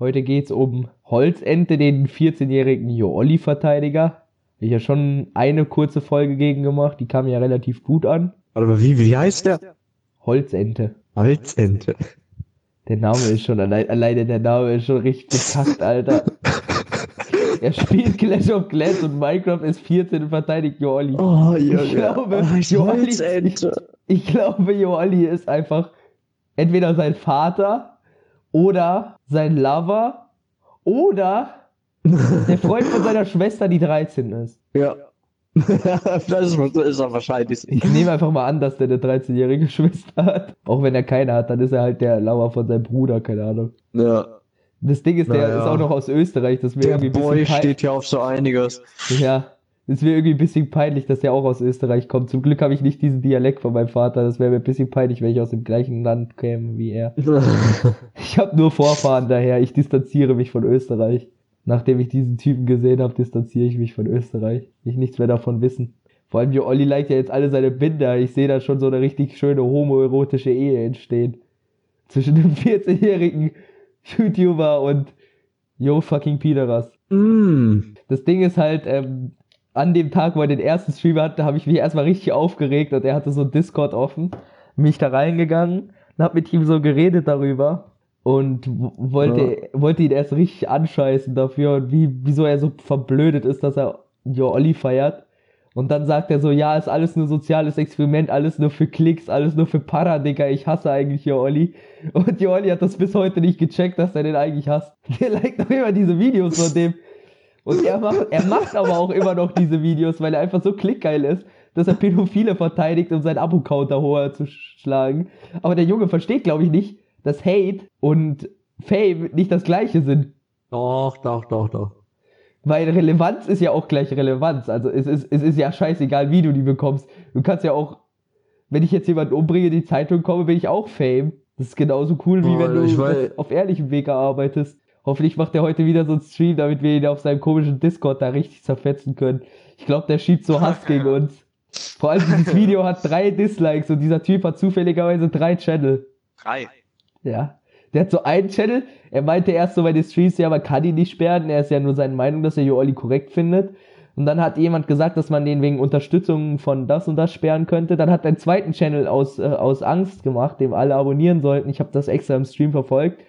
Heute geht's um Holzente, den 14-jährigen Joolli-Verteidiger. Ich habe schon eine kurze Folge gegen gemacht, die kam ja relativ gut an. Aber wie, wie heißt der? Holzente. Holzente. Der Name ist schon, allein, alleine der Name ist schon richtig bekackt, Alter. er spielt Clash of Clans und Minecraft ist 14 und verteidigt Joolli. Oh, Junge. Ich glaube, oh, ich Joolli, Holzente. ich glaube, Joolli ist einfach entweder sein Vater oder sein Lover oder der Freund von seiner Schwester, die 13 ist. Ja. das ist, ist er wahrscheinlich. Ich nehme einfach mal an, dass der eine 13-jährige Schwester hat. Auch wenn er keine hat, dann ist er halt der Lover von seinem Bruder, keine Ahnung. Ja. Das Ding ist, der Naja. ist auch noch aus Österreich. Das Der irgendwie ein Boy steht ja auf so einiges. Ja, es wäre irgendwie ein bisschen peinlich, dass der auch aus Österreich kommt. Zum Glück habe ich nicht diesen Dialekt von meinem Vater. Das wäre mir ein bisschen peinlich, wenn ich aus dem gleichen Land käme wie er. Ich habe nur Vorfahren daher. Ich distanziere mich von Österreich. Nachdem ich diesen Typen gesehen habe, distanziere ich mich von Österreich. Ich nichts mehr davon wissen. Vor allem, Jo Olli liked ja jetzt alle seine Binder. Ich sehe da schon so eine richtig schöne homoerotische Ehe entstehen. Zwischen dem 14-jährigen YouTuber und Yo fucking Pideras. mm. Das Ding ist halt, ähm, an dem Tag, wo er den ersten Stream hatte, habe ich mich erstmal richtig aufgeregt und er hatte so Discord offen. Bin ich da reingegangen und hab mit ihm so geredet darüber und wollte, wollte ihn erst richtig anscheißen dafür und wie, wieso er so verblödet ist, dass er Jo Olli feiert. Und dann sagt er so, ja, ist alles nur soziales Experiment, alles nur für Klicks, alles nur für Para, Digga, ich hasse eigentlich Jo Olli. Und Jo Olli hat das bis heute nicht gecheckt, dass er den eigentlich hasst. Der liked doch immer diese Videos von dem. Und er macht, er macht aber auch immer noch diese Videos, weil er einfach so klickgeil ist, dass er Pädophile verteidigt, um seinen Abo-Counter hoher zu schlagen. Aber der Junge versteht, glaube ich, nicht, dass Hate und Fame nicht das gleiche sind. Doch, doch, doch, doch. Weil Relevanz ist ja auch gleich Relevanz. Also es ist, es ist ja scheißegal, wie du die bekommst. Du kannst ja auch, wenn ich jetzt jemanden umbringe, in die Zeitung komme, bin ich auch Fame. Das ist genauso cool, wie Oh, wenn du weiß- auf ehrlichem Weg erarbeitest. Hoffentlich macht er heute wieder so einen Stream, damit wir ihn auf seinem komischen Discord da richtig zerfetzen können. Ich glaube, der schiebt so Hass gegen uns. Vor allem dieses Video hat drei Dislikes und dieser Typ hat zufälligerweise drei Channel. Drei. Ja. Der hat so einen Channel, er meinte erst so bei den Streams, ja, man kann ihn nicht sperren, er ist ja nur seine Meinung, dass er Jooli korrekt findet. Und dann hat jemand gesagt, dass man den wegen Unterstützung von das und das sperren könnte. Dann hat er einen zweiten Channel aus, äh, aus Angst gemacht, dem alle abonnieren sollten. Ich habe das extra im Stream verfolgt.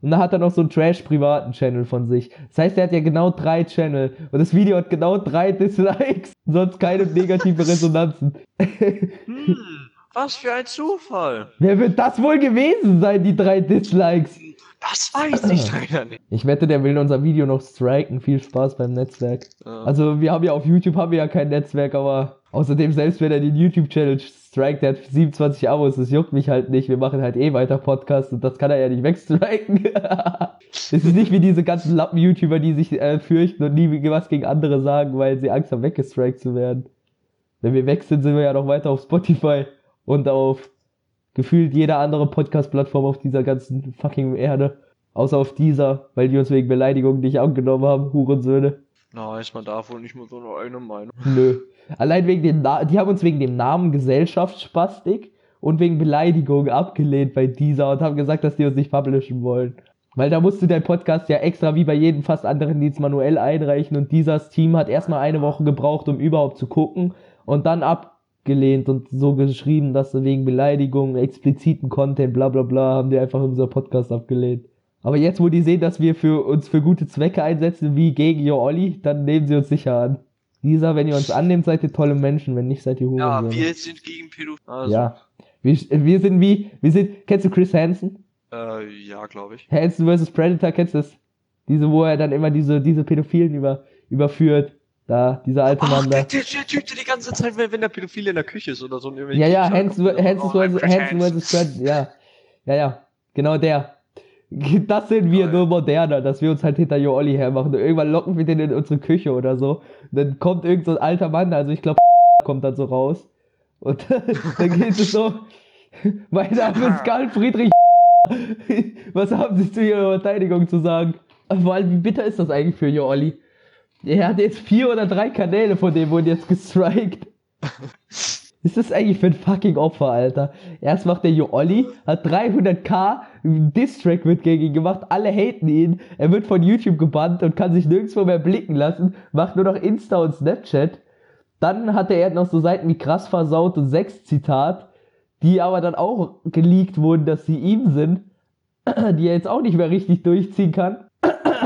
Und dann hat er noch so einen Trash-privaten Channel von sich. Das heißt, er hat ja genau drei Channel. Und das Video hat genau drei Dislikes. Sonst keine negative Resonanzen. Hm, was für ein Zufall. Wer wird das wohl gewesen sein, die drei Dislikes? Das weiß ich leider nicht. Ich wette, der will unser Video noch striken. Viel Spaß beim Netzwerk. Ja. Also wir haben ja auf YouTube haben wir ja kein Netzwerk, aber außerdem selbst wenn er den YouTube-Channel strikt, der hat 27 Abos, das juckt mich halt nicht. Wir machen halt eh weiter Podcast und das kann er ja nicht wegstriken. Es ist nicht wie diese ganzen Lappen-YouTuber, die sich äh, fürchten und nie was gegen andere sagen, weil sie Angst haben, weggestrikt zu werden. Wenn wir weg sind, sind wir ja noch weiter auf Spotify und auf gefühlt jeder andere Podcast-Plattform auf dieser ganzen fucking Erde. Außer auf dieser, weil die uns wegen Beleidigung nicht angenommen haben, Hurensöhne. Na, ist man da wohl nicht mal so eine eigene Meinung. Nö. Allein wegen dem Na die haben uns wegen dem Namen Gesellschaftspastik und wegen Beleidigung abgelehnt bei dieser und haben gesagt, dass die uns nicht publishen wollen. Weil da musst du dein Podcast ja extra wie bei jedem fast anderen Dienst manuell einreichen und dieses Team hat erstmal eine Woche gebraucht, um überhaupt zu gucken und dann abgelehnt und so geschrieben, dass sie wegen Beleidigung, expliziten Content, bla bla bla, haben die einfach unser Podcast abgelehnt. Aber jetzt, wo die sehen, dass wir für uns für gute Zwecke einsetzen, wie gegen Jo Olli, dann nehmen sie uns sicher an. Lisa, wenn ihr uns annehmt, seid ihr tolle Menschen, wenn nicht, seid ihr Ja, Hurensöhne. wir sind gegen Pädophilie. Also, Ja. Wir, wir sind wie, wir sind, kennst du Chris Hansen? Äh, ja, glaube ich. Hansen vs. Predator, kennst du das? Diese, wo er dann immer diese, diese Pädophilen über, überführt. Da, dieser alte Ach, Mann da. der, der Typ, der die ganze Zeit, wenn wenn der Pädophile in der Küche ist oder so. und Ja, ja, kommen, Hansen, oh, vs. Predator, ja. Ja, ja. Genau der. Das sind wir Geil. nur moderner, dass wir uns halt hinter Jo Olli hermachen. Und irgendwann locken wir den in unsere Küche oder so. Und dann kommt irgend so ein alter Mann, also ich glaube, kommt dann so raus. Und dann geht es so, mein Name ist Karl Friedrich. Was haben Sie zu Ihrer Verteidigung zu sagen? Vor allem, wie bitter ist das eigentlich für Jo Olli? Er hat jetzt vier oder drei Kanäle, von denen wurden jetzt gestrikt. Was ist das eigentlich für ein fucking Opfer, Alter? Erst macht der Jo Olli, hat 300k Distrack wird gegen ihn gemacht, alle haten ihn, er wird von YouTube gebannt und kann sich nirgendwo mehr blicken lassen, macht nur noch Insta und Snapchat. Dann hatte er noch so Seiten wie krass versaut und sechs Zitat, die aber dann auch geleakt wurden, dass sie ihm sind, die er jetzt auch nicht mehr richtig durchziehen kann.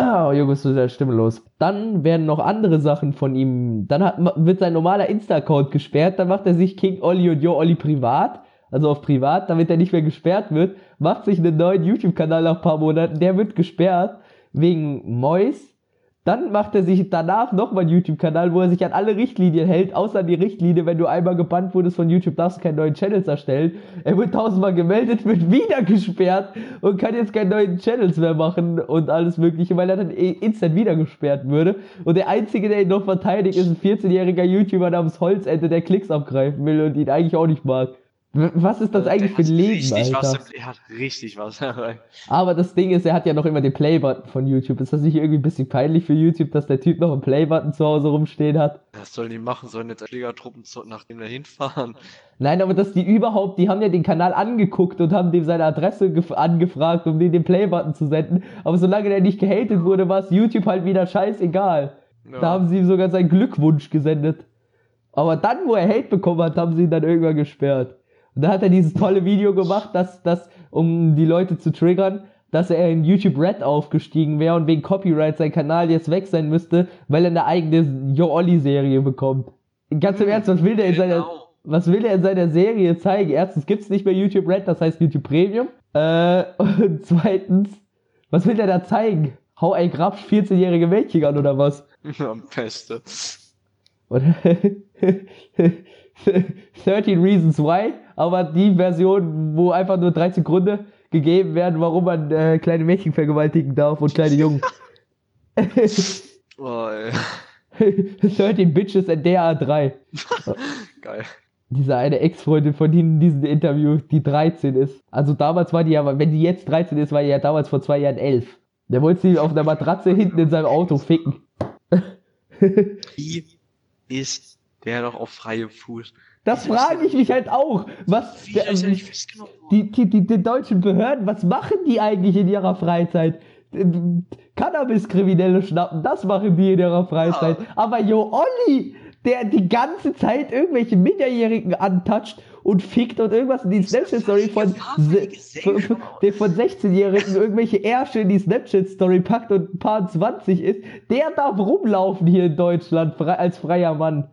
Oh, Junge, ist wieder stimmelos. Dann werden noch andere Sachen von ihm. Dann hat, wird sein normaler Insta-Account gesperrt. Dann macht er sich King Olli und Yo Olli privat. Also auf privat, damit er nicht mehr gesperrt wird. Macht sich einen neuen YouTube-Kanal nach ein paar Monaten. Der wird gesperrt. Wegen Mois. Dann macht er sich danach nochmal einen YouTube-Kanal, wo er sich an alle Richtlinien hält, außer die Richtlinie, wenn du einmal gebannt wurdest von YouTube, darfst du keine neuen Channels erstellen. Er wird tausendmal gemeldet, wird wieder gesperrt und kann jetzt keine neuen Channels mehr machen und alles mögliche, weil er dann eh instant wieder gesperrt würde. Und der Einzige, der ihn noch verteidigt, ist ein 14-jähriger YouTuber namens Holzende, der Klicks abgreifen will und ihn eigentlich auch nicht mag. Was ist das eigentlich für ein Leben, richtig Alter? Was, er hat richtig was. Aber das Ding ist, er hat ja noch immer den Play-Button von YouTube. Ist das nicht irgendwie ein bisschen peinlich für YouTube, dass der Typ noch einen Play-Button zu Hause rumstehen hat? Was sollen die machen? Sollen jetzt Schlägertruppen zu, nach dem dahin fahren? Nein, aber dass die überhaupt, die haben ja den Kanal angeguckt und haben dem seine Adresse gef- angefragt, um den den Play-Button zu senden. Aber solange der nicht gehatet wurde, war es YouTube halt wieder scheißegal. Ja. Da haben sie ihm sogar seinen Glückwunsch gesendet. Aber dann, wo er Hate bekommen hat, haben sie ihn dann irgendwann gesperrt. Und da hat er dieses tolle Video gemacht, dass, dass, um die Leute zu triggern, dass er in YouTube Red aufgestiegen wäre und wegen Copyright sein Kanal jetzt weg sein müsste, weil er eine eigene Yo Olli Serie bekommt. Ganz im Ernst, was will der in seiner, Genau. was will er in seiner Serie zeigen? Erstens gibt's nicht mehr YouTube Red, das heißt YouTube Premium. Äh, und zweitens, was will der da zeigen? Hau ein Grabsch 14-jährige Mädchen an oder was? Am Beste. Oder 13 Reasons Why, aber die Version, wo einfach nur 13 Gründe gegeben werden, warum man äh, kleine Mädchen vergewaltigen darf und kleine Jungen. Oh, ey. 13 Bitches and DA 3. Geil. Diese eine Ex-Freundin von ihnen in diesem Interview, die 13 ist. Also damals war die ja, wenn die jetzt 13 ist, war die ja damals vor zwei Jahren 11. Der wollte sie auf einer Matratze hinten in seinem Auto ficken. Wie ist der doch auf freiem Fuß? Das frage ich mich halt auch. Was, er worden? die, die, die, die deutschen Behörden, was machen die eigentlich in ihrer Freizeit? Cannabis-Kriminelle schnappen, das machen die in ihrer Freizeit. Aber Jo Olli, der die ganze Zeit irgendwelche Minderjährigen antatscht und fickt und irgendwas in die Snapchat-Story von, der von 16-Jährigen irgendwelche Ärsche in die Snapchat-Story packt und ein paar 20 ist, der darf rumlaufen hier in Deutschland als freier Mann.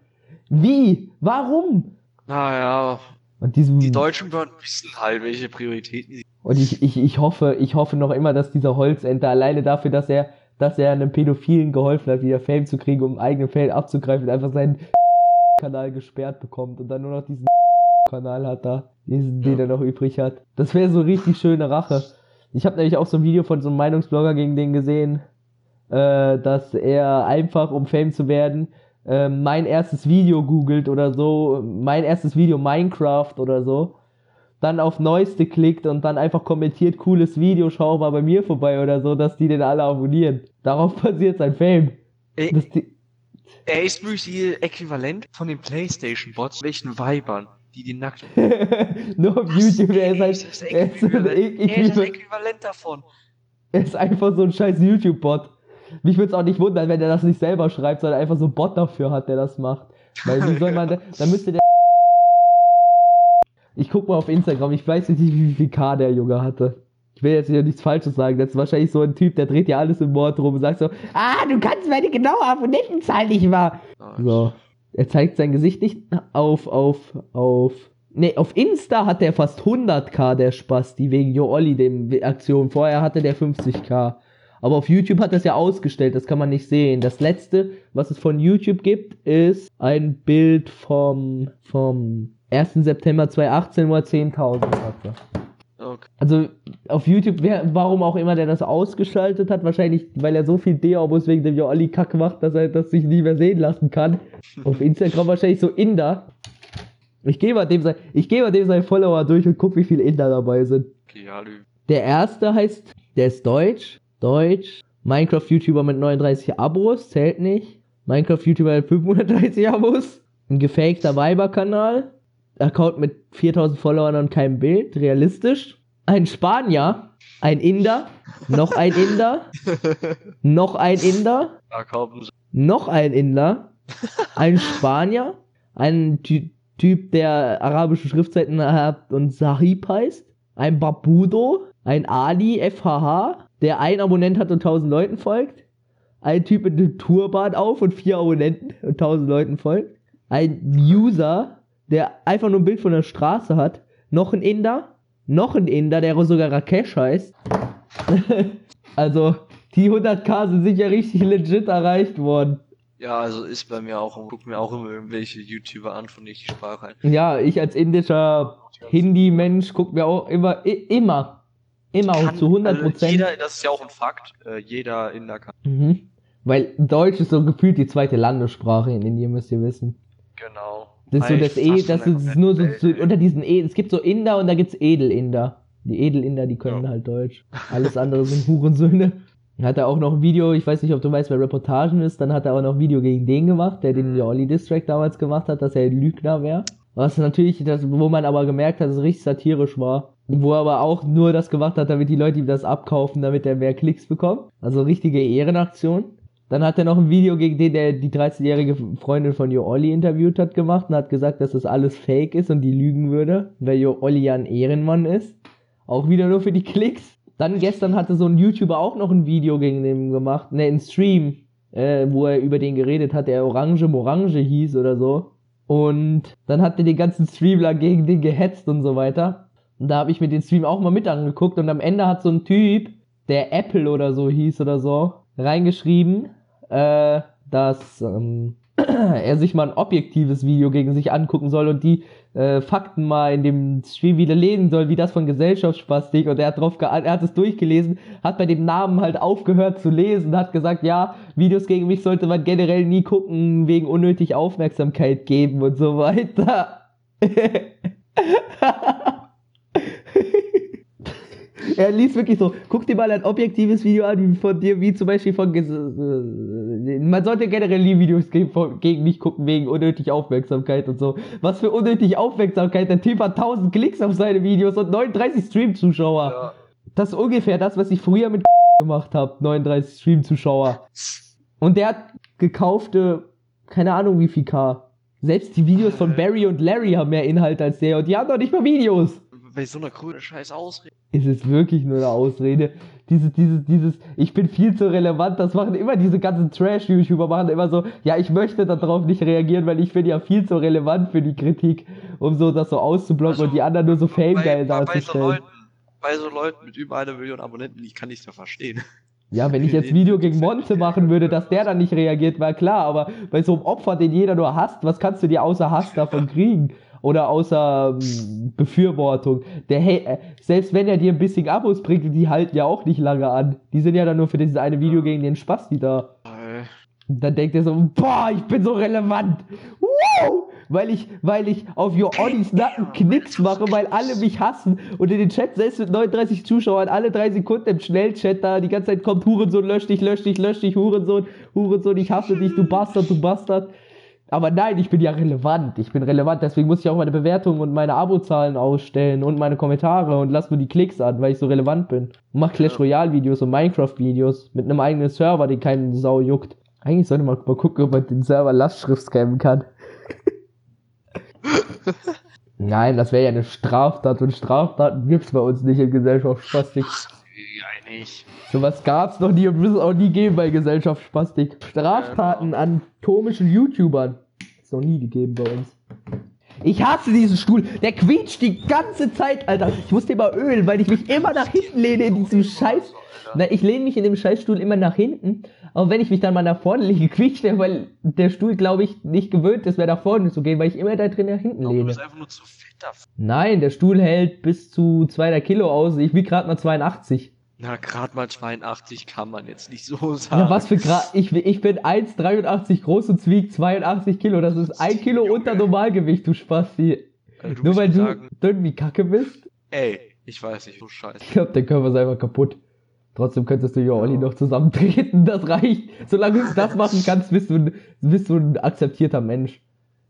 Wie? Warum? Naja, Und diesem, die Deutschen Behörden wissen halt, welche Prioritäten sie. Und ich, ich, ich hoffe, ich hoffe noch immer, dass dieser Holzenter alleine dafür, dass er, dass er einem Pädophilen geholfen hat, wieder Fame zu kriegen, um eigene Fame abzugreifen, einfach seinen Kanal gesperrt bekommt und dann nur noch diesen Kanal hat da, diesen, den Ja. er noch übrig hat. Das wäre so richtig schöne Rache. Ich habe nämlich auch so ein Video von so einem Meinungsblogger gegen den gesehen, äh, dass er einfach, um Fame zu werden, äh, mein erstes Video googelt oder so, mein erstes Video Minecraft oder so, dann auf Neueste klickt und dann einfach kommentiert, cooles Video, schau mal bei mir vorbei oder so, dass die den alle abonnieren. Darauf basiert sein Fame. Ey, Das er ist wirklich Äquivalent von den Playstation-Bots, welchen Weibern, die die nackt. nur auf Was? YouTube, er ist halt, ist das er ist, Äquivalent, er ist das Äquivalent davon. er ist einfach so ein scheiß YouTube-Bot. Mich würde es auch nicht wundern, wenn er das nicht selber schreibt, sondern einfach so einen Bot dafür hat, der das macht. Weil wie soll man, da, da müsste der Ich guck mal auf Instagram, ich weiß nicht, wie viel K der Junge hatte. Ich will jetzt hier nichts Falsches sagen. Das ist wahrscheinlich so ein Typ, der dreht ja alles im Mord rum und sagt so, ah, du kannst meine genaue Abonnentenzahl nicht mal. So. Er zeigt sein Gesicht nicht auf, auf, auf. Nee, auf Insta hat er fast 100k, der Spasti, wegen Jo Olli, dem Aktion. Vorher hatte der 50k. Aber auf YouTube hat es ja ausgestellt, das kann man nicht sehen. Das letzte, was es von YouTube gibt, ist ein Bild vom, vom 1. September 2018, wo er 10.000 hatte. Okay. Also auf YouTube, wer, warum auch immer der das ausgeschaltet hat, wahrscheinlich, weil er so viel D-Abos wegen dem Joali Kack macht, dass er das sich nicht mehr sehen lassen kann. auf Instagram wahrscheinlich so Inder. Ich gehe mal dem sein, ich gehe mal dem seinen Follower durch und guck, wie viele Inder dabei sind. Okay, ja. Der erste heißt, der ist deutsch, deutsch, Minecraft-YouTuber mit 39 Abos, zählt nicht. Minecraft-YouTuber mit 530 Abos, ein gefakter Weiberkanal, Account mit 4000 Followern und keinem Bild, realistisch. Ein Spanier, ein Inder, noch ein Inder, noch ein Inder, noch ein Inder, ein Spanier, ein Ty Typ, der arabische Schriftzeiten hat und Sahib heißt, ein Babudo, ein Ali FHH, der ein Abonnent hat und 1000 Leuten folgt, ein Typ mit einem Turban auf und vier Abonnenten und 1000 Leuten folgt, ein User, der einfach nur ein Bild von der Straße hat, noch ein Inder, noch ein Inder, der sogar Rakesh heißt. also, die 100k sind sicher richtig legit erreicht worden. Ja, also ist bei mir auch, guck mir auch immer irgendwelche YouTuber an, von denen ich die Sprache ein. Ja, ich als indischer Hindi-Mensch guck mir auch immer, immer, immer auch Kann- zu 100 Also Prozent. jeder, das ist ja auch ein Fakt, äh, jeder Inder kann. mhm. Weil Deutsch ist so gefühlt die zweite Landessprache in Indien, müsst ihr wissen. Genau. Das ist so das E, das ist nur so, Welt, unter diesen E, es gibt so Inder und da gibt's Edelinder. Die Edelinder, die können Ja. halt Deutsch. Alles andere sind Hurensöhne. Dann Hat er auch noch ein Video, ich weiß nicht, ob du weißt, wer Reportagen ist, dann hat er auch noch ein Video gegen den gemacht, der den Jolly Distrack damals gemacht hat, dass er ein Lügner wäre. Was natürlich, das, wo man aber gemerkt hat, dass es richtig satirisch war. Wo er aber auch nur das gemacht hat, damit die Leute ihm das abkaufen, damit er mehr Klicks bekommt. Also richtige Ehrenaktion. Dann hat er noch ein Video gegen den, der die 13-jährige Freundin von Jo Olli interviewt hat, gemacht und hat gesagt, dass das alles fake ist und die lügen würde, weil Jo Olli ja ein Ehrenmann ist. Auch wieder nur für die Klicks. Dann gestern hatte so ein YouTuber auch noch ein Video gegen den gemacht, ne, ein Stream, äh, wo er über den geredet hat, der Orange Morange hieß oder so. Und dann hat er den ganzen Stream lang gegen den gehetzt und so weiter. Und da habe ich mir den Stream auch mal mit angeguckt und am Ende hat so ein Typ, der Apple oder so hieß oder so, reingeschrieben, äh, dass ähm, er sich mal ein objektives Video gegen sich angucken soll und die äh, Fakten mal in dem Stream widerlegen soll, wie das von Gesellschaftsspastik und er hat drauf er hat es durchgelesen, hat bei dem Namen halt aufgehört zu lesen, hat gesagt, ja, Videos gegen mich sollte man generell nie gucken, wegen unnötig Aufmerksamkeit geben und so weiter. Er liest wirklich so, guck dir mal ein objektives Video an, wie von dir, wie zum Beispiel von, man sollte generell nie Videos gegen mich gucken, wegen unnötig Aufmerksamkeit und so. Was für unnötig Aufmerksamkeit, der Typ hat 1000 Klicks auf seine Videos und 39 Stream-Zuschauer. Ja. Das ist ungefähr das, was ich früher mit gemacht habe, 39 Stream-Zuschauer. Und der hat gekaufte, keine Ahnung wie viel K. Selbst die Videos von Barry und Larry haben mehr Inhalt als der und die haben doch nicht mal Videos Bei so einer coolen scheiß Ausrede. ist es wirklich nur eine Ausrede. Dieses, dieses, dieses, ich bin viel zu relevant, das machen immer diese ganzen Trash-YouTuber, machen immer so, ja, ich möchte darauf nicht reagieren, weil ich bin ja viel zu relevant für die Kritik, um so das so auszublocken Also, und die anderen nur so Fame-geil bei, bei, so darzustellen. Leuten, bei so Leuten mit über einer Million Abonnenten, ich kann nichts mehr verstehen. Ja, wenn ich jetzt Video gegen Monte machen würde, dass der dann nicht reagiert, war klar, aber bei so einem Opfer, den jeder nur hasst, was kannst du dir außer Hass davon kriegen? Oder außer ähm, Befürwortung. Der, hey, äh, selbst wenn er dir ein bisschen Abos bringt, die halten ja auch nicht lange an. Die sind ja dann nur für dieses eine Video gegen den Spaß, die da. Äh, Und dann denkt er so, boah, ich bin so relevant. Woo! Weil ich, weil ich auf Your Ollies Nacken Knicks mache, weil alle mich hassen. Und in den Chat, selbst mit 39 Zuschauern, alle drei Sekunden im Schnellchat da, die ganze Zeit kommt Hurensohn, lösch dich, lösch dich, lösch dich, Hurensohn, Hurensohn, ich hasse dich, du Bastard, du Bastard. Aber nein, ich bin ja relevant. Ich bin relevant, deswegen muss ich auch meine Bewertungen und meine Abozahlen ausstellen und meine Kommentare und lass nur die Klicks an, weil ich so relevant bin. Und mach Clash Royale Videos und Minecraft Videos mit einem eigenen Server, den keinen Sau juckt. Eigentlich sollte man mal gucken, ob man den Server Lastschrift scammen kann. Nein, das wäre ja eine Straftat und Straftaten gibt's bei uns nicht in Gesellschaft Spastik. Nicht. Sowas gab's noch nie und wird es auch nie geben bei Gesellschaft Spastik. Straftaten an komischen YouTubern. Ist noch nie gegeben bei uns. Ich hasse diesen Stuhl. Der quietscht die ganze Zeit, Alter. Ich muss den mal ölen, weil ich mich immer nach hinten lehne in diesem Scheiß. Na, ich lehne mich in dem Scheißstuhl immer nach hinten. Aber wenn ich mich dann mal nach vorne lege, quietscht der, weil der Stuhl, glaube ich, nicht gewöhnt ist, mehr nach vorne zu gehen, weil ich immer da drin nach hinten Du lehne. bist einfach nur zu fett dafür. Nein, der Stuhl hält bis zu 200 Kilo aus. Ich wiege gerade mal 82. Na, gerade mal 82 kann man jetzt nicht so sagen. Ja, was für Grad. Ich, ich bin 1,83 groß und wiege 82 Kilo. Das ist ein Kilo unter Normalgewicht, du Spasti. Also, du Nur weil du sagen, dünn wie Kacke bist? ey, ich weiß nicht, so scheiße. Ich glaube, der Körper ist einfach kaputt. Trotzdem könntest du ja Olli noch zusammentreten. Das reicht. Solange du das machen kannst, bist du, ein- bist du ein akzeptierter Mensch.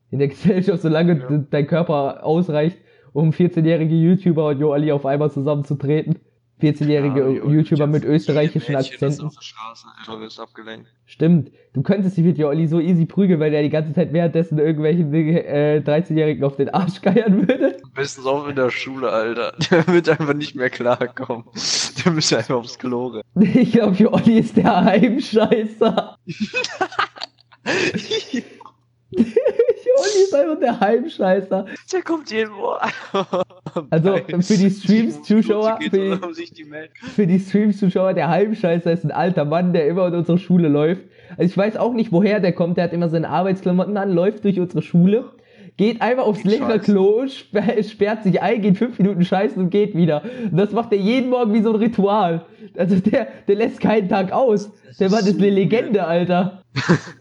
in der Gesellschaft, solange Ja. de- dein Körper ausreicht, um 14-jährige YouTuber und Joali auf einmal zusammenzutreten. 14-jährige Ja, die- YouTuber die- mit die österreichischen Akzenten. Stimmt. Du könntest dich mit Joali so easy prügeln, weil der die ganze Zeit währenddessen irgendwelchen äh, 13-Jährigen auf den Arsch geiern würde. Bestens auch in der Schule, Alter. Der wird einfach nicht mehr klarkommen. Der müsste einfach aufs Klo rennen. Ich glaube, Joali ist der Heimscheißer. Joali ist einfach der Heimscheißer. Der kommt irgendwo. Also, für die Streams-Zuschauer, für. Für die Streams-Zuschauer, der Heimscheißer ist ein alter Mann, der immer in unsere Schule läuft. Also ich weiß auch nicht, woher der kommt. Der hat immer seine Arbeitsklamotten an, läuft durch unsere Schule, geht einfach aufs Lehrerklo, sper- sperrt sich ein, geht fünf Minuten scheißen und geht wieder. Und das macht er jeden Morgen wie so ein Ritual. Also der, der lässt keinen Tag aus. Der Mann ist eine Legende, Alter.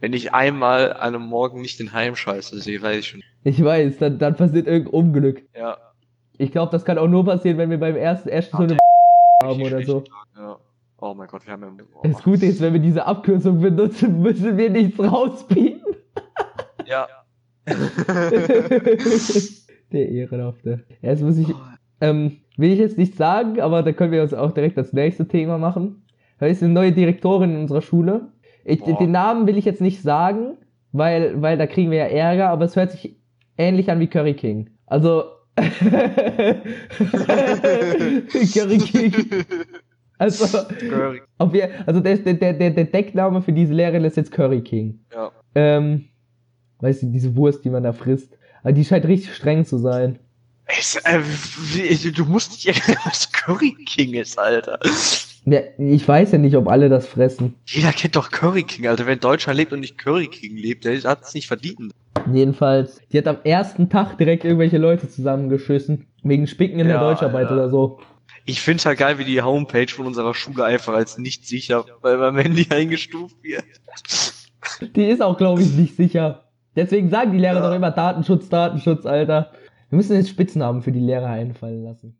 Wenn ich einmal an einem Morgen nicht den Heimscheiße sehe, weiß ich schon. Ich weiß, dann, dann passiert irgendein Unglück. Ja. Ich glaube, das kann auch nur passieren, wenn wir beim ersten ersten so eine haben oder so. Ja. Oh mein Gott, wir haben ja. Oh. Das Gute ist, wenn wir diese Abkürzung benutzen, müssen wir nichts rauspiepen. Ja. Der Ehrenhafte. Jetzt muss ich, ähm, will ich jetzt nicht sagen, aber da können wir uns auch direkt das nächste Thema machen. Da ist eine neue Direktorin in unserer Schule. Ich, den Namen will ich jetzt nicht sagen, weil, weil da kriegen wir ja Ärger, aber es hört sich ähnlich an wie Curry King. Also, Curry King. Also, Curry. auf, also der, der, der, der Deckname für diese Lehrerin ist jetzt Curry King. Ja. Ähm, weißt du, diese Wurst, die man da frisst. Aber die scheint richtig streng zu sein. Es, äh, du musst nicht erklären, was Curry King ist, Alter. Ich weiß ja nicht, ob alle das fressen. Jeder kennt doch Curry King, Alter. Wer in Deutschland lebt und nicht Curry King lebt, der hat es nicht verdient. Jedenfalls, die hat am ersten Tag direkt irgendwelche Leute zusammengeschissen. Wegen Spicken in der Ja, Deutscharbeit Alter. oder so. Ich find's halt geil, wie die Homepage von unserer Schule einfach als nicht sicher bei meinem Handy eingestuft wird. Die ist auch, glaube ich, nicht sicher. Deswegen sagen die Lehrer Ja. doch immer Datenschutz, Datenschutz, Alter. Wir müssen jetzt Spitznamen für die Lehrer einfallen lassen.